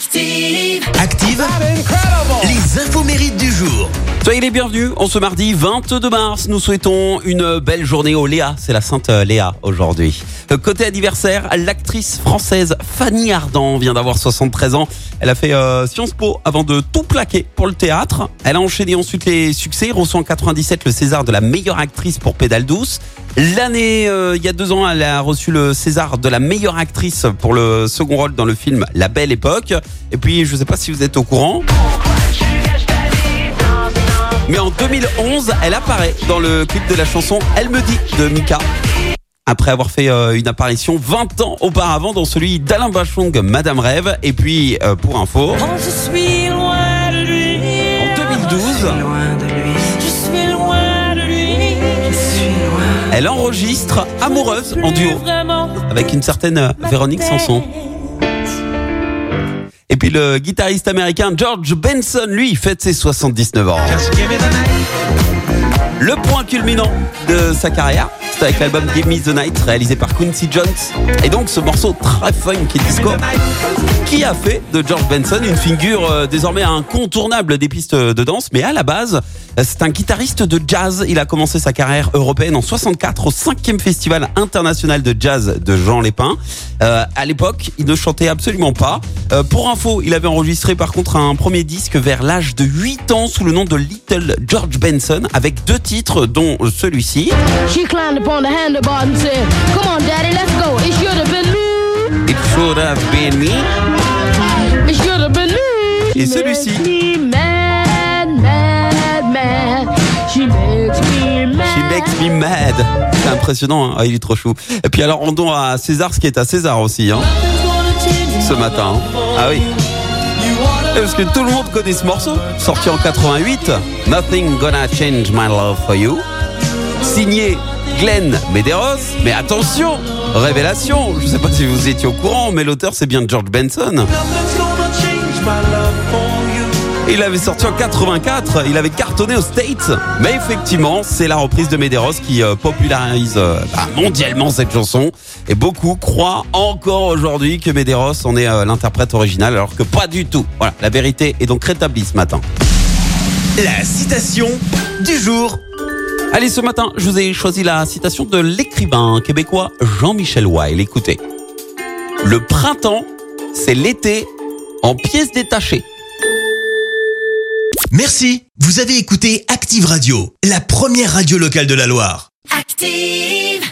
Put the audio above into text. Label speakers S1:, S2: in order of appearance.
S1: Active.
S2: Active, les infos mérites du jour.
S3: Soyez les bienvenus. En ce mardi 22 mars, nous souhaitons une belle journée au Léa. C'est la Sainte Léa aujourd'hui. Euh, Côté anniversaire, l'actrice française Fanny Ardant vient d'avoir 73 ans. Elle a fait euh, Sciences Po avant de tout plaquer pour le théâtre. Elle a enchaîné ensuite les succès, reçoit en 97 le César de la meilleure actrice pour Pédale douce. L'année, euh, il y a deux ans, elle a reçu le César de la meilleure actrice pour le second rôle dans le film La Belle Époque. Et puis, je ne sais pas si vous êtes au courant. Mais en 2011, elle apparaît dans le clip de la chanson Elle me dit de Mika. Après avoir fait euh, une apparition 20 ans auparavant dans celui d'Alain Bachung, Madame Rêve. Et puis, euh, pour info,
S1: je suis loin de lui.
S3: en 2012,
S1: Je suis loin de lui. Je suis loin.
S3: elle enregistre Amoureuse en duo avec une certaine euh, Véronique Sanson. Et puis le guitariste américain George Benson, lui, fête ses 79 ans. Le point culminant de sa carrière, avec l'album Give Me the Night, réalisé par Quincy Jones. Et donc ce morceau très funk disco, qui a fait de George Benson une figure euh, désormais incontournable des pistes de danse. Mais à la base, c'est un guitariste de jazz. Il a commencé sa carrière européenne en 64 au 5e Festival international de jazz de Jean Lépin. Euh, à l'époque, il ne chantait absolument pas. Euh, pour info, il avait enregistré par contre un premier disque vers l'âge de 8 ans sous le nom de Little George Benson avec deux titres dont celui-ci.
S4: Upon the handlebar and said, Come on, Daddy, let's go. It should have been me.
S3: It should have been me.
S4: It should have been me.
S3: Et celui-ci.
S4: She makes me mad, mad, mad. She makes me mad.
S3: She makes me mad. C'est impressionnant, hein Ah, il est trop chou. Et puis alors rendons à César ce qui est à César aussi, hein, ce matin. hein. Ah oui. Et Parce que tout le monde connaît ce morceau, sorti en 88. Nothing gonna change my love for you. Signé Glenn Medeiros. Mais attention, révélation. Je sais pas si vous étiez au courant, mais l'auteur c'est bien George Benson. Il avait sorti en 84, il avait cartonné aux States. Mais effectivement, c'est la reprise de Medeiros qui euh, popularise euh, bah, mondialement cette chanson. Et beaucoup croient encore aujourd'hui que Medeiros en est euh, l'interprète original, alors que pas du tout. Voilà, la vérité est donc rétablie ce matin.
S2: La citation du jour.
S3: Allez, ce matin, je vous ai choisi la citation de l'écrivain québécois Jean-Michel Weil. Écoutez. Le printemps, c'est l'été en pièces détachées.
S2: Merci, vous avez écouté Active Radio, la première radio locale de la Loire.
S1: Active.